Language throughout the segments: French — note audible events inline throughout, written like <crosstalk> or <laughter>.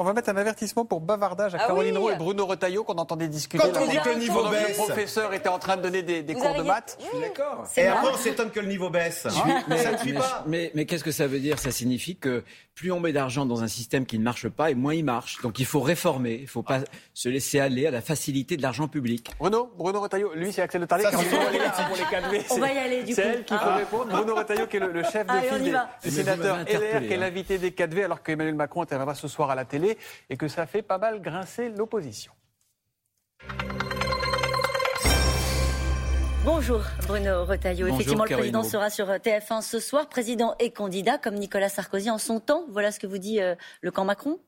on va mettre un avertissement pour bavardage à Ah Caroline oui. Roux et Bruno Retailleau qu'on entendait discuter. Quand on dit que le niveau baisse. Le professeur était en train de donner des, cours de maths. Je suis d'accord. C'est Et après, on s'étonne que le niveau baisse. Mais, ça ne suit pas. mais- mais qu'est-ce que ça veut dire? Ça signifie que plus on met d'argent dans un système qui ne marche pas, et moins il marche. Donc il faut réformer. Il ne faut pas se laisser aller à la facilité de l'argent public. Bruno, Bruno Retailleau, lui c'est Axel Le Tarlet. C'est. On C'est- va y aller, du C'est coup. elle qui Ah. faut répondre. Bruno Retailleau qui est le, chef de file des, sénateurs LR, qui est hein. l'invité des 4V alors qu'Emmanuel Macron interviendra ce soir à la télé et que ça fait pas mal grincer l'opposition. Bonjour Bruno Retailleau. Bonjour, Effectivement, le Caroline président Roux. sera sur TF1 ce soir, président et candidat comme Nicolas Sarkozy en son temps. Voilà ce que vous dit euh, le camp Macron.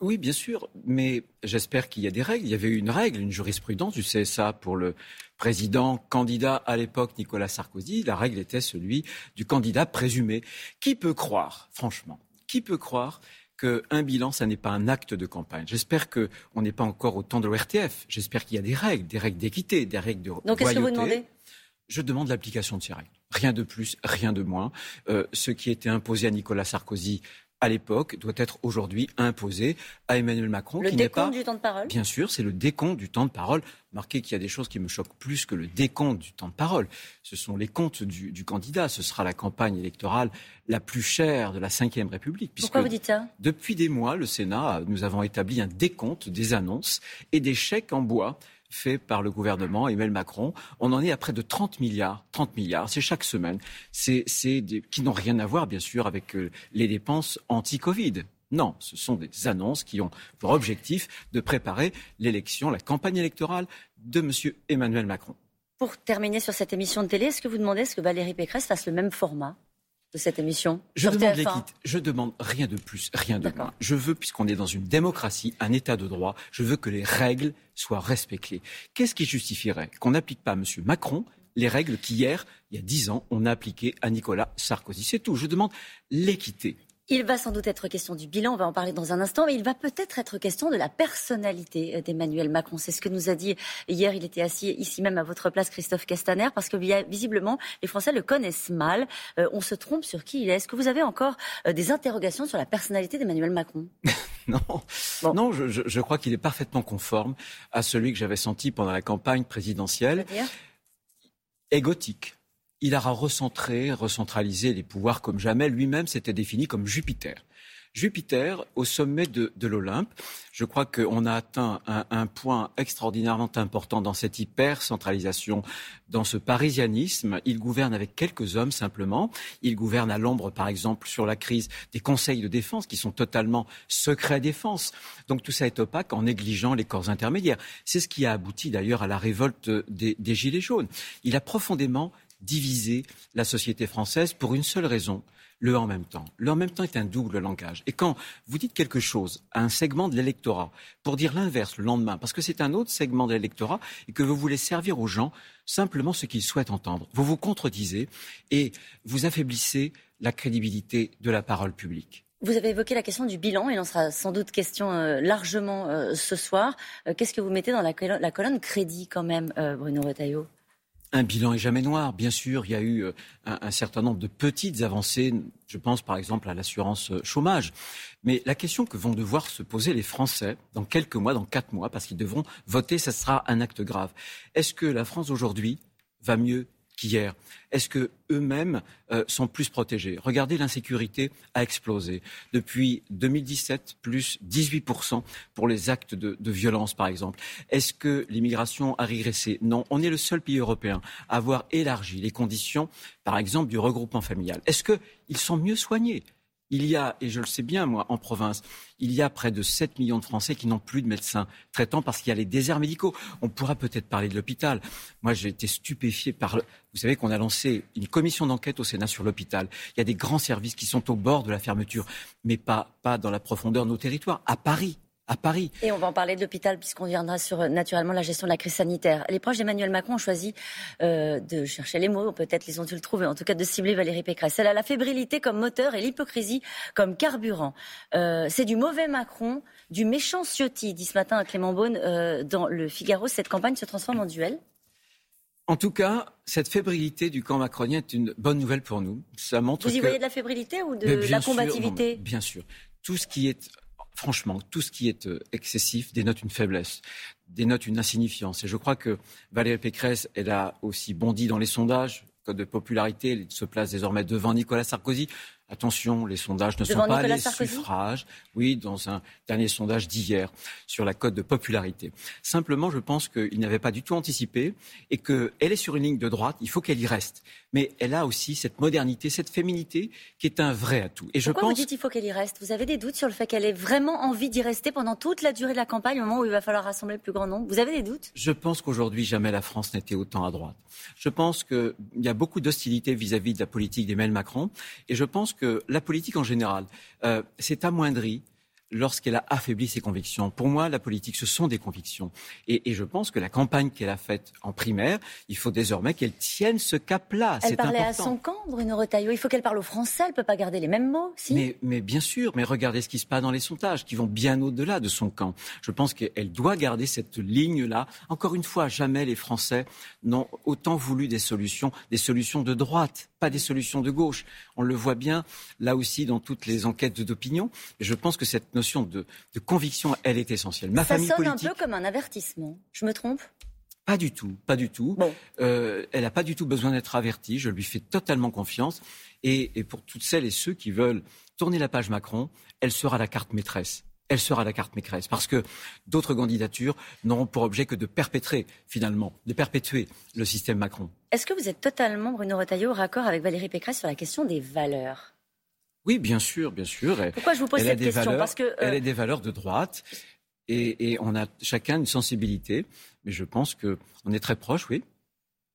Oui, bien sûr, mais j'espère qu'il y a des règles. Il y avait une règle, une jurisprudence du CSA pour le président candidat à l'époque Nicolas Sarkozy. La règle était celui du candidat présumé. Qui peut croire, franchement, qui peut croire qu'un bilan, ça n'est pas un acte de campagne J'espère qu'on n'est pas encore au temps de l'ORTF. J'espère qu'il y a des règles, des règles d'équité, des règles de Donc qu'est-ce que vous demandez? Je demande l'application de ces règles. Rien de plus, rien de moins. Euh, ce qui était imposé à Nicolas Sarkozy à l'époque doit être aujourd'hui imposé à Emmanuel Macron, Le qui n'est pas. décompte du temps de parole? Bien sûr, c'est le décompte du temps de parole. Marquez qu'il y a des choses qui me choquent plus que le décompte du temps de parole. Ce sont les comptes du, du candidat. Ce sera la campagne électorale la plus chère de la Ve République. Pourquoi vous dites ça? depuis des mois, le Sénat, nous avons établi un décompte des annonces et des chèques en bois faits par le gouvernement Emmanuel Macron. On en est à près de 30 milliards. 30 milliards, c'est chaque semaine. C'est, qui n'ont rien à voir, bien sûr, avec euh, les dépenses anti-Covid. Non, ce sont des annonces qui ont pour objectif de préparer l'élection, la campagne électorale de M. Emmanuel Macron. Pour terminer sur cette émission de télé, est-ce que vous demandez est-ce que Valérie Pécresse fasse le même format? De cette émission Je demande TF1? l'équité. Je demande rien de plus, rien de moins. Je veux, puisqu'on est dans une démocratie, un état de droit, je veux que les règles soient respectées. Qu'est-ce qui justifierait qu'on n'applique pas à M. Macron les règles qu'hier, il y a dix ans, on a appliquées à Nicolas Sarkozy? C'est tout. Je demande l'équité. Il va sans doute être question du bilan, on va en parler dans un instant, mais il va peut-être être question de la personnalité d'Emmanuel Macron. C'est ce que nous a dit hier, il était assis ici même à votre place, Christophe Castaner, parce que vi- visiblement, les Français le connaissent mal. Euh, on se trompe sur qui il est. Est-ce que vous avez encore euh, des interrogations sur la personnalité d'Emmanuel Macron? <laughs> Non, Bon. non je, je- crois qu'il est parfaitement conforme à celui que j'avais senti pendant la campagne présidentielle. Égotique. Il a recentré, recentralisé les pouvoirs comme jamais. Lui-même s'était défini comme Jupiter. Jupiter, au sommet de, l'Olympe, je crois qu'on a atteint un, point extraordinairement important dans cette hyper-centralisation, dans ce parisianisme. Il gouverne avec quelques hommes simplement. Il gouverne à l'ombre, par exemple, sur la crise des conseils de défense qui sont totalement secrets défense. Donc tout ça est opaque en négligeant les corps intermédiaires. C'est ce qui a abouti d'ailleurs à la révolte des Gilets jaunes. Il a profondément divisé la société française pour une seule raison, le en même temps. Le en même temps est un double langage. Et quand vous dites quelque chose à un segment de l'électorat pour dire l'inverse le lendemain, parce que c'est un autre segment de l'électorat et que vous voulez servir aux gens simplement ce qu'ils souhaitent entendre, vous vous contredisez et vous affaiblissez la crédibilité de la parole publique. Vous avez évoqué la question du bilan, il en sera sans doute question euh, largement euh, ce soir. Euh, Qu'est-ce que vous mettez dans la, la colonne crédit quand même, Bruno Retailleau? Un bilan est jamais noir. Bien sûr, il y a eu euh, un, certain nombre de petites avancées. Je pense par exemple à l'assurance euh, chômage. Mais la question que vont devoir se poser les Français dans quelques mois, dans quatre mois, parce qu'ils devront voter, ça sera un acte grave. Est-ce que la France aujourd'hui va mieux qu'hier Est-ce que eux-mêmes euh, sont plus protégés? Regardez, l'insécurité a explosé. Depuis 2017, plus 18% pour les actes de, de violence, par exemple. Est-ce que l'immigration a régressé? Non. On est le seul pays européen à avoir élargi les conditions, par exemple, du regroupement familial. Est-ce qu'ils sont mieux soignés? Il y a, et je le sais bien moi, en province, il y a près de 7 millions de Français qui n'ont plus de médecins traitants parce qu'il y a les déserts médicaux. On pourra peut-être parler de l'hôpital. Moi, j'ai été stupéfié par... Vous savez qu'on a lancé une commission d'enquête au Sénat sur l'hôpital. Il y a des grands services qui sont au bord de la fermeture, mais pas dans la profondeur de nos territoires. À Paris, à Paris. Et on va en parler de l'hôpital puisqu'on viendra sur euh, naturellement la gestion de la crise sanitaire. Les proches d'Emmanuel Macron ont choisi euh, de chercher les mots, peut-être les ont-ils trouvés, en tout cas de cibler Valérie Pécresse. Elle a la fébrilité comme moteur et l'hypocrisie comme carburant. Euh, c'est du mauvais Macron, du méchant Ciotti, dit ce matin Clément Beaune euh, dans le Figaro. Cette campagne se transforme en duel? En tout cas, cette fébrilité du camp macronien est une bonne nouvelle pour nous. Ça montre Vous y que... voyez de la fébrilité ou de la sûr, combativité? non, bien sûr. Tout ce qui est franchement, tout ce qui est euh, excessif dénote une faiblesse, dénote une insignifiance. Et je crois que Valérie Pécresse, elle a aussi bondi dans les sondages, code de popularité, elle se place désormais devant Nicolas Sarkozy. Attention, les sondages ne sont pas les suffrages. Oui, dans un dernier sondage d'hier sur la cote de popularité. Simplement, je pense qu'il n'avait pas du tout anticipé et qu'elle est sur une ligne de droite. Il faut qu'elle y reste. Mais elle a aussi cette modernité, cette féminité qui est un vrai atout. Et je Pourquoi vous dites qu'il faut qu'elle y reste? Vous avez des doutes sur le fait qu'elle ait vraiment envie d'y rester pendant toute la durée de la campagne, au moment où il va falloir rassembler le plus grand nombre? Vous avez des doutes? Je pense qu'aujourd'hui, jamais la France n'était autant à droite. Je pense qu'il y a beaucoup d'hostilité vis-à-vis de la politique d'Emmanuel Macron. Et je pense que la politique en général euh, s'est amoindrie lorsqu'elle a affaibli ses convictions. Pour moi, la politique, ce sont des convictions. Et, et je pense que la campagne qu'elle a faite en primaire, il faut désormais qu'elle tienne ce cap-là. Elle parlait à son camp, Bruno Retailleau. Il faut qu'elle parle au français. Elle ne peut pas garder les mêmes mots. Si? Mais, mais, bien sûr. Mais regardez ce qui se passe dans les sondages, qui vont bien au-delà de son camp. Je pense qu'elle doit garder cette ligne-là. Encore une fois, jamais les Français n'ont autant voulu des solutions, des solutions de droite, pas des solutions de gauche. On le voit bien là aussi dans toutes les enquêtes d'opinion. Et je pense que cette notion de, conviction, elle est essentielle. Ma Ça sonne un peu comme un avertissement. Je me trompe? Pas du tout, pas du tout. Euh, elle n'a pas du tout besoin d'être avertie. Je lui fais totalement confiance. Et, pour toutes celles et ceux qui veulent tourner la page Macron, elle sera la carte maîtresse. Elle sera la carte maîtresse parce que d'autres candidatures n'auront pour objet que de perpétrer, finalement, de perpétuer le système Macron. Est-ce que vous êtes totalement, Bruno Retailleau, raccord avec Valérie Pécresse sur la question des valeurs? Oui, bien sûr, bien sûr. Pourquoi je vous pose cette question? Parce que elle a des valeurs de droite et, on a chacun une sensibilité, mais je pense que on est très proche, oui.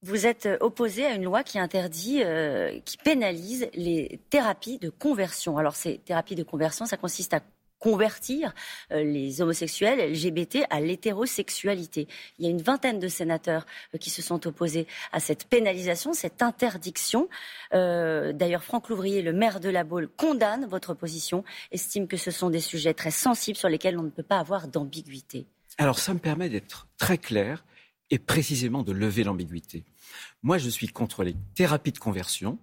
Vous êtes opposé à une loi qui interdit, euh, qui pénalise les thérapies de conversion. Alors ces thérapies de conversion, ça consiste à convertir euh, les homosexuels LGBT à l'hétérosexualité. Il y a une vingtaine de sénateurs euh, qui se sont opposés à cette pénalisation, cette interdiction. Euh, d'ailleurs, Franck Louvrier, le maire de La Baule, condamne votre position, estime que ce sont des sujets très sensibles sur lesquels on ne peut pas avoir d'ambiguïté. Alors, ça me permet d'être très clair et précisément de lever l'ambiguïté. Moi, je suis contre les thérapies de conversion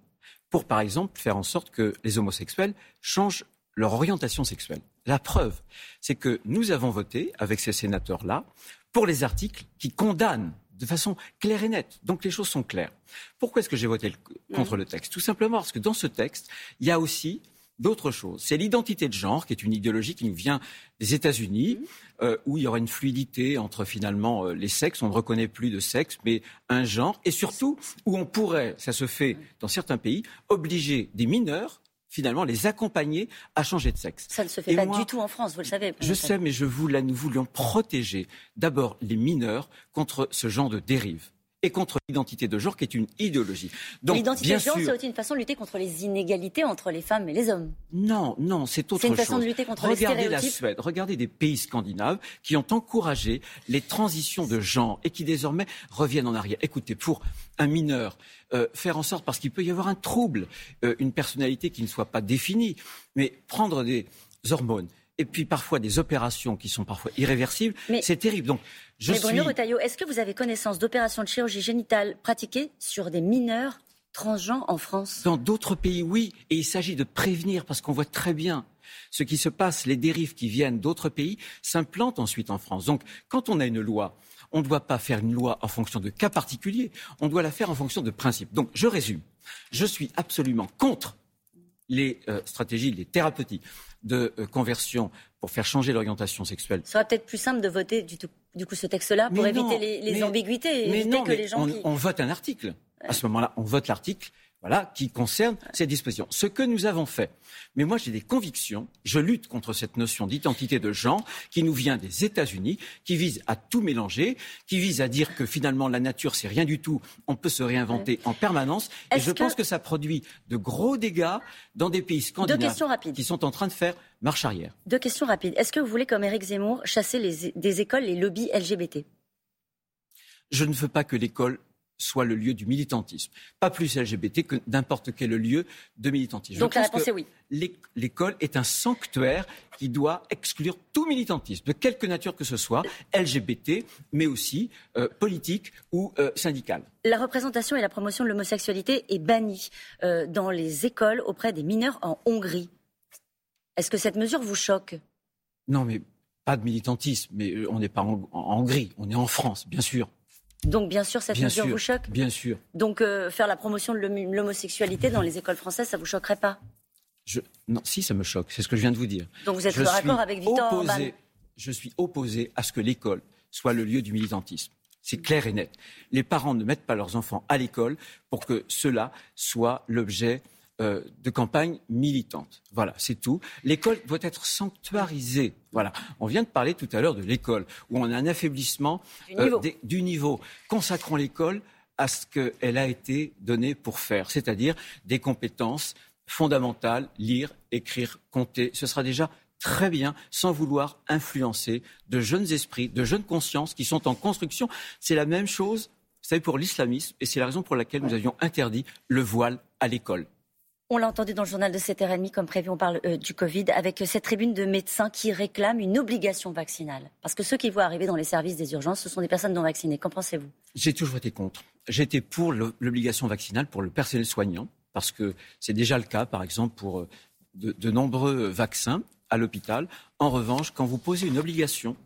pour, par exemple, faire en sorte que les homosexuels changent leur orientation sexuelle. La preuve, c'est que nous avons voté avec ces sénateurs-là pour les articles qui condamnent de façon claire et nette. Donc les choses sont claires. Pourquoi est-ce que j'ai voté contre le texte? Tout simplement parce que dans ce texte, il y a aussi d'autres choses. C'est l'identité de genre, qui est une idéologie qui nous vient des États-Unis, euh, où il y aura une fluidité entre finalement euh, les sexes. On ne reconnaît plus de sexe, mais un genre. Et surtout, où on pourrait, ça se fait dans certains pays, obliger des mineurs finalement les accompagner à changer de sexe. Ça ne se fait pas du tout en France, vous le savez. Je sais, mais je voulais, nous voulions protéger d'abord les mineurs contre ce genre de dérive et contre l'identité de genre qui est une idéologie. L'identité de genre, c'est aussi une façon de lutter contre les inégalités entre les femmes et les hommes. Non, non, c'est autre chose. C'est une façon de lutter contre regardez les la Suède, regardez des pays scandinaves qui ont encouragé les transitions de genre et qui désormais reviennent en arrière. Écoutez, pour un mineur, euh, faire en sorte, parce qu'il peut y avoir un trouble, euh, une personnalité qui ne soit pas définie, mais prendre des hormones, et puis parfois des opérations qui sont parfois irréversibles, c'est terrible. Donc, je mais Bruno Retailleau, est-ce que vous avez connaissance d'opérations de chirurgie génitale pratiquées sur des mineurs transgenres en France? Dans d'autres pays, oui. Et il s'agit de prévenir parce qu'on voit très bien ce qui se passe, les dérives qui viennent d'autres pays s'implantent ensuite en France. Donc, quand on a une loi, on ne doit pas faire une loi en fonction de cas particuliers, on doit la faire en fonction de principes. Donc, je résume. Je suis absolument contre les euh, stratégies, les thérapeutiques de euh, conversion pour faire changer l'orientation sexuelle. Ce serait peut-être plus simple de voter du, coup ce texte-là pour éviter les, ambiguïtés et éviter que les gens. On, on vote un article. À ce moment-là, on vote l'article voilà, qui concerne ces dispositions. Ce que nous avons fait, mais moi j'ai des convictions, je lutte contre cette notion d'identité de genre qui nous vient des États-Unis, qui vise à tout mélanger, qui vise à dire que finalement la nature c'est rien du tout, on peut se réinventer en permanence, et je pense que ça produit de gros dégâts dans des pays scandinaves qui sont en train de faire marche arrière. Deux questions rapides. Est-ce que vous voulez, comme Éric Zemmour, chasser les, des écoles les lobbies LGBT je ne veux pas que l'école soit le lieu du militantisme. Pas plus LGBT que n'importe quel lieu de militantisme. Donc la réponse est oui. L'école est un sanctuaire qui doit exclure tout militantisme, de quelque nature que ce soit, LGBT, mais aussi euh, politique ou euh, syndical. La représentation et la promotion de l'homosexualité est bannie euh, dans les écoles auprès des mineurs en Hongrie. Est-ce que cette mesure vous choque? Non, mais pas de militantisme. Mais on n'est pas en, Hongrie, on est en France, bien sûr. Donc, bien sûr, cette mesure vous choque Bien sûr. Donc, euh, faire la promotion de l'homosexualité dans les écoles françaises, ça vous choquerait pas? Je... Non, si, ça me choque. C'est ce que je viens de vous dire. Donc, vous êtes d'accord avec Victor opposé, Je suis opposé à ce que l'école soit le lieu du militantisme. C'est clair et net. Les parents ne mettent pas leurs enfants à l'école pour que cela soit l'objet euh, de campagne militante. Voilà, c'est tout. L'école doit être sanctuarisée. Voilà. On vient de parler tout à l'heure de l'école, où on a un affaiblissement du niveau. Euh, Consacrons l'école à ce qu'elle a été donnée pour faire, c'est-à-dire des compétences fondamentales, lire, écrire, compter. Ce sera déjà très bien sans vouloir influencer de jeunes esprits, de jeunes consciences qui sont en construction. C'est la même chose, vous savez, pour l'islamisme, et c'est la raison pour laquelle nous avions interdit le voile à l'école. On l'a entendu dans le journal de 7h30, comme prévu, on parle euh, du Covid, avec cette tribune de médecins qui réclament une obligation vaccinale. Parce que ceux qui voient arriver dans les services des urgences, ce sont des personnes non vaccinées. Qu'en pensez-vous? J'ai toujours été contre. J'étais pour l'obligation vaccinale pour le personnel soignant, parce que c'est déjà le cas, par exemple, pour euh, de nombreux vaccins à l'hôpital. En revanche, quand vous posez une obligation,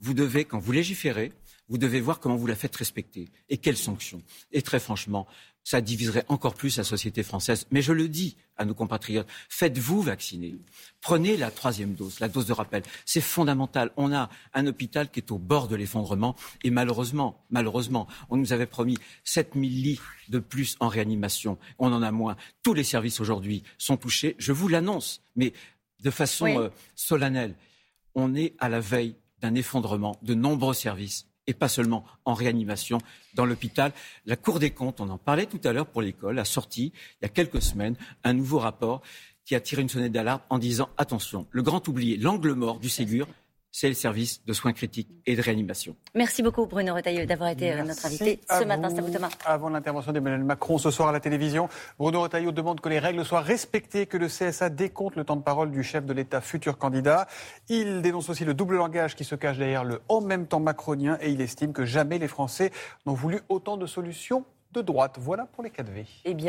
vous devez, quand vous légiférez, vous devez voir comment vous la faites respecter et quelles sanctions. Et très franchement, ça diviserait encore plus la société française. Mais je le dis à nos compatriotes, faites-vous vacciner. Prenez la troisième dose, la dose de rappel. C'est fondamental. On a un hôpital qui est au bord de l'effondrement et malheureusement, malheureusement, on nous avait promis 7000 lits de plus en réanimation. On en a moins. Tous les services aujourd'hui sont touchés. Je vous l'annonce. Mais de façon euh, solennelle. On est à la veille d'un effondrement de nombreux services et pas seulement en réanimation dans l'hôpital. La Cour des comptes, on en parlait tout à l'heure pour l'école, a sorti il y a quelques semaines un nouveau rapport qui a tiré une sonnette d'alarme en disant attention, le grand oublié, l'angle mort du Ségur, c'est le service de soins critiques et de réanimation. Merci beaucoup Bruno Retailleau d'avoir été euh, notre invité ce matin. C'est vous Thomas. Avant l'intervention d'Emmanuel Macron ce soir à la télévision, Bruno Retailleau demande que les règles soient respectées, que le CSA décompte le temps de parole du chef de l'État futur candidat. Il dénonce aussi le double langage qui se cache derrière le en même temps macronien et il estime que jamais les Français n'ont voulu autant de solutions de droite. Voilà pour les 4V. Eh bien,